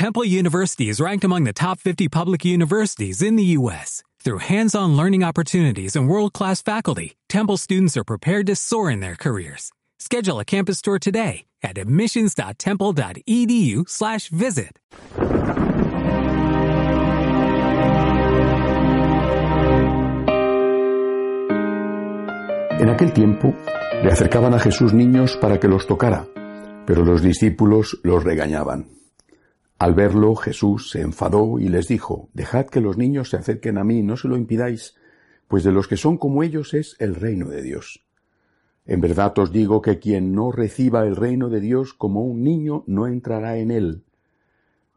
Temple University is ranked among the top 50 public universities in the U.S. Through hands-on learning opportunities and world-class faculty, Temple students are prepared to soar in their careers. Schedule a campus tour today at admissions.temple.edu/visit. En aquel tiempo le acercaban a Jesús niños para que los tocara, pero los discípulos los regañaban. Al verlo, Jesús se enfadó y les dijo, Dejad que los niños se acerquen a mí, no se lo impidáis, pues de los que son como ellos es el reino de Dios. En verdad os digo que quien no reciba el reino de Dios como un niño no entrará en él.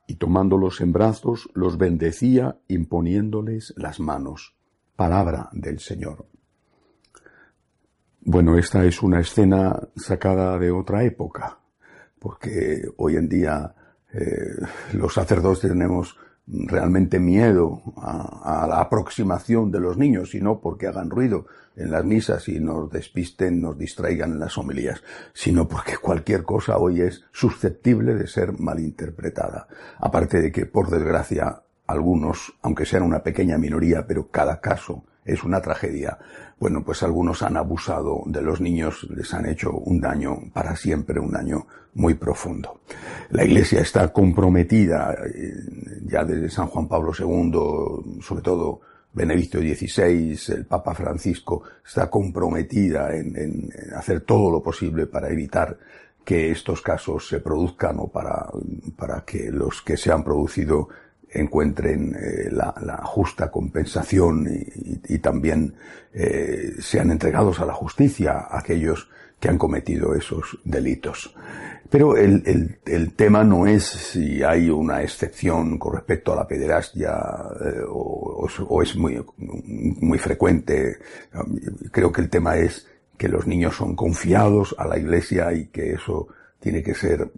Y tomándolos en brazos, los bendecía imponiéndoles las manos. Palabra del Señor. Bueno, esta es una escena sacada de otra época, porque hoy en día eh, los sacerdotes tenemos realmente miedo a, la aproximación de los niños, y no porque hagan ruido en las misas y nos despisten, nos distraigan en las homilías, sino porque cualquier cosa hoy es susceptible de ser malinterpretada. Aparte de que, por desgracia, algunos, aunque sean una pequeña minoría, pero cada caso es una tragedia. Bueno, pues algunos han abusado de los niños, les han hecho un daño para siempre, un daño muy profundo. La Iglesia está comprometida eh, ya desde San Juan Pablo II, sobre todo Benedicto XVI, el Papa Francisco, está comprometida en, en hacer todo lo posible para evitar que estos casos se produzcan o para, para que los que se han producido encuentren eh, la, justa compensación y, también eh, sean entregados a la justicia aquellos que han cometido esos delitos. Pero el, tema no es si hay una excepción con respecto a la pederastia eh, o, es muy, muy frecuente. Creo que el tema es que los niños son confiados a la Iglesia y que eso tiene que ser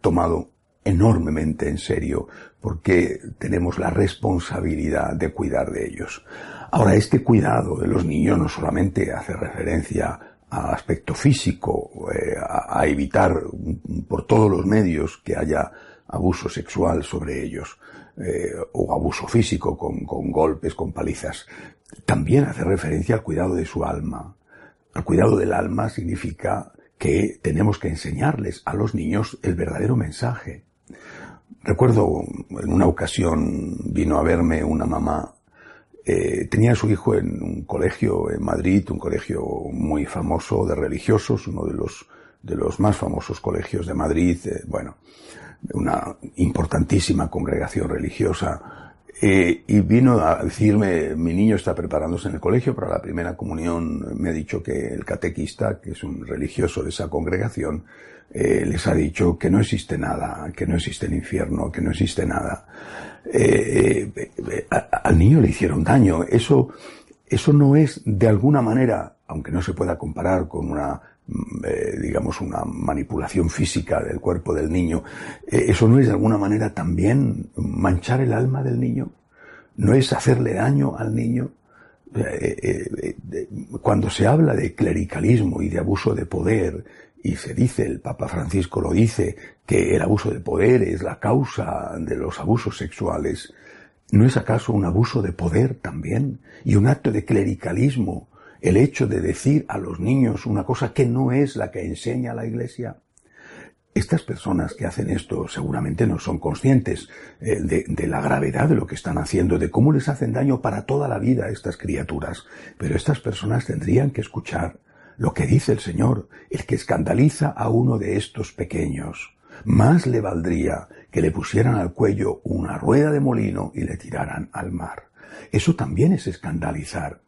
tomado enormemente en serio porque tenemos la responsabilidad de cuidar de ellos. Ahora, este cuidado de los niños no solamente hace referencia al aspecto físico, eh, a, evitar por todos los medios que haya abuso sexual sobre ellos, eh, o abuso físico con, con golpes, con palizas. También hace referencia al cuidado de su alma. El cuidado del alma significa que tenemos que enseñarles a los niños el verdadero mensaje, Recuerdo en una ocasión vino a verme una mamá, eh, tenía a su hijo en un colegio en Madrid, un colegio muy famoso de religiosos, uno de los, de los más famosos colegios de Madrid, eh, bueno, una importantísima congregación religiosa, eh, y vino a decirme, mi niño está preparándose en el colegio para la primera comunión, me ha dicho que el catequista, que es un religioso de esa congregación, eh, les ha dicho que no existe nada, que no existe el infierno, que no existe nada. Eh, eh, al niño le hicieron daño. Eso, eso no es de alguna manera, aunque no se pueda comparar con una mm, digamos, una manipulación física del cuerpo del niño, eso no es de alguna manera también manchar el alma del niño, no es hacerle daño al niño. Cuando se habla de clericalismo y de abuso de poder y se dice, el Papa Francisco lo dice, que el abuso de poder es la causa de los abusos sexuales. ¿No es acaso un abuso de poder también? Y un acto de clericalismo, el hecho de decir a los niños una cosa que no es la que enseña la Iglesia. Estas personas que hacen esto seguramente no son conscientes eh, de, de, la gravedad de lo que están haciendo, de cómo les hacen daño para toda la vida a estas criaturas. Pero estas personas tendrían que escuchar lo que dice el Señor, el que escandaliza a uno de estos pequeños, más le valdría que le pusieran al cuello una rueda de molino y le tiraran al mar. Eso también es escandalizar.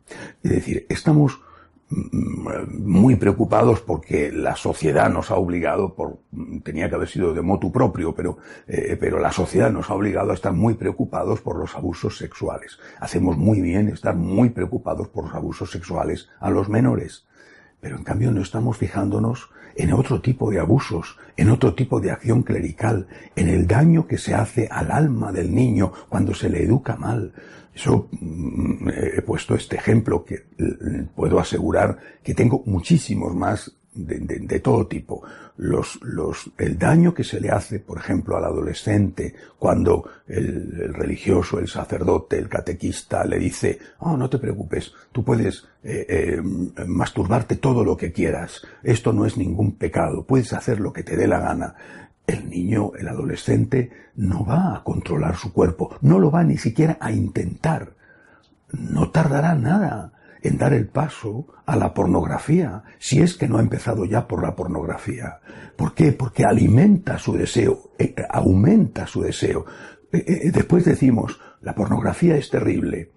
Es decir, estamos mm, muy preocupados porque la sociedad nos ha obligado, por, tenía que haber sido de motu propio, pero, eh, pero la sociedad nos ha obligado a estar muy preocupados por los abusos sexuales. Hacemos muy bien estar muy preocupados por los abusos sexuales a los menores. Pero en cambio no estamos fijándonos en otro tipo de abusos, en otro tipo de acción clerical, en el daño que se hace al alma del niño cuando se le educa mal. Yo mm, he puesto este ejemplo que mm, puedo asegurar que tengo muchísimos más de, todo tipo. Los, los, el daño que se le hace, por ejemplo, al adolescente cuando el, religioso, el sacerdote, el catequista le dice, oh, no te preocupes, tú puedes eh, eh, masturbarte todo lo que quieras, esto no es ningún pecado, puedes hacer lo que te dé la gana. El niño, el adolescente, no va a controlar su cuerpo, no lo va ni siquiera a intentar. No tardará nada en dar el paso a la pornografía, si es que no ha empezado ya por la pornografía. ¿Por qué? Porque alimenta su deseo, eh, aumenta su deseo. Eh, eh, después decimos, la pornografía es terrible.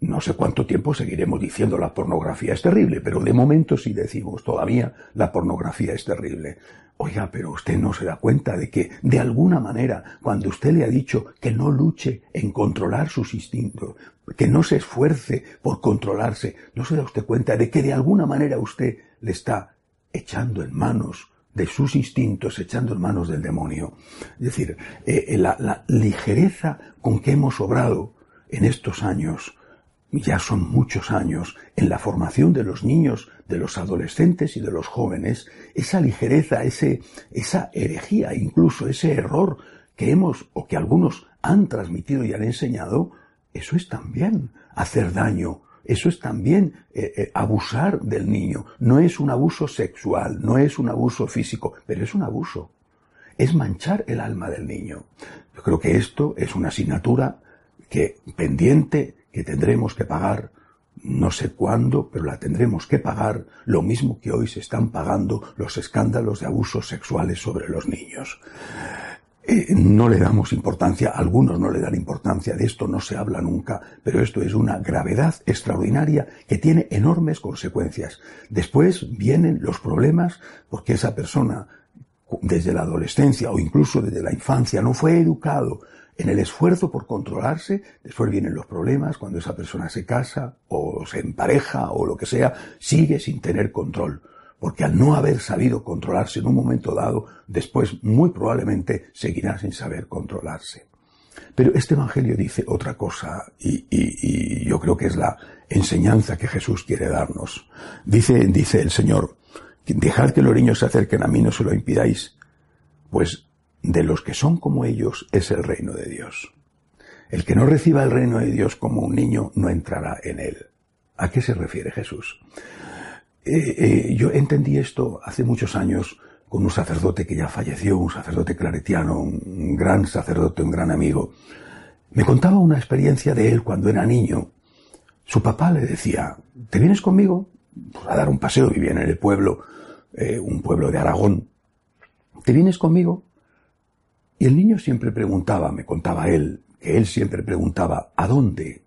No sé cuánto tiempo seguiremos diciendo la pornografía es terrible, pero de momento sí decimos todavía la pornografía es terrible. Oiga, pero usted no se da cuenta de que, de alguna manera, cuando usted le ha dicho que no luche en controlar sus instintos, que no se esfuerce por controlarse, no se da usted cuenta de que de alguna manera usted le está echando en manos de sus instintos, echando en manos del demonio. Es decir, eh, eh, la, la ligereza con que hemos obrado en estos años, ya son muchos años, en la formación de los niños, de los adolescentes y de los jóvenes, esa ligereza, ese, esa herejía, incluso ese error que hemos o que algunos han transmitido y han enseñado, eso es también hacer daño, eso es también eh, eh, abusar del niño. No es un abuso sexual, no es un abuso físico, pero es un abuso. Es manchar el alma del niño. Yo creo que esto es una asignatura que pendiente que tendremos que pagar no sé cuándo, pero la tendremos que pagar lo mismo que hoy se están pagando los escándalos de abusos sexuales sobre los niños. Eh, no le damos importancia, algunos no le dan importancia, de esto no se habla nunca, pero esto es una gravedad extraordinaria que tiene enormes consecuencias. Después vienen los problemas porque esa persona desde la adolescencia o incluso desde la infancia no fue educado en el esfuerzo por controlarse, después vienen los problemas cuando esa persona se casa o se empareja o lo que sea, sigue sin tener control. Porque al no haber sabido controlarse en un momento dado, después muy probablemente seguirá sin saber controlarse. Pero este Evangelio dice otra cosa y, yo creo que es la enseñanza que Jesús quiere darnos. Dice, dice el Señor, dejad que los niños se acerquen a mí, no se lo impidáis, pues de los que son como ellos es el reino de Dios. El que no reciba el reino de Dios como un niño no entrará en él. ¿A qué se refiere Jesús? Eh, eh, yo entendí esto hace muchos años con un sacerdote que ya falleció, un sacerdote claretiano, un gran sacerdote, un gran amigo. Me contaba una experiencia de él cuando era niño. Su papá le decía, ¿te vienes conmigo? Pues a dar un paseo, vivía en el pueblo, eh, un pueblo de Aragón. ¿Te vienes conmigo? Y el niño siempre preguntaba, me contaba él, que él siempre preguntaba, ¿a dónde?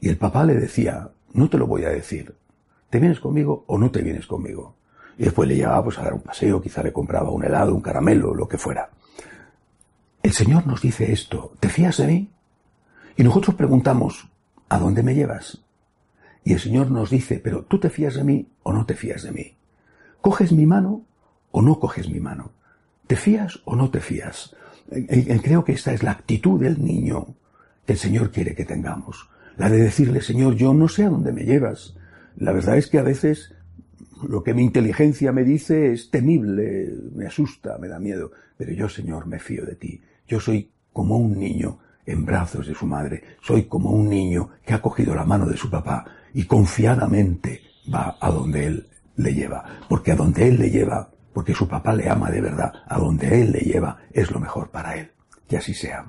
Y el papá le decía, no te lo voy a decir, ¿te vienes conmigo o no te vienes conmigo? Y después le llevaba pues a dar un paseo, quizá le compraba un helado, un caramelo, lo que fuera. El Señor nos dice esto, ¿te fías de mí? Y nosotros preguntamos, ¿a dónde me llevas? Y el Señor nos dice, pero ¿tú te fías de mí o no te fías de mí? ¿Coges mi mano o no coges mi mano? ¿Te fías o no te fías? Creo que esta es la actitud del niño que el Señor quiere que tengamos. La de decirle, Señor, yo no sé a dónde me llevas. La verdad es que a veces lo que mi inteligencia me dice es temible, me asusta, me da miedo. Pero yo, Señor, me fío de ti. Yo soy como un niño en brazos de su madre. Soy como un niño que ha cogido la mano de su papá y confiadamente va a donde él le lleva. Porque a donde él le lleva porque su papá le ama de verdad, a donde él le lleva es lo mejor para él. Que así sea.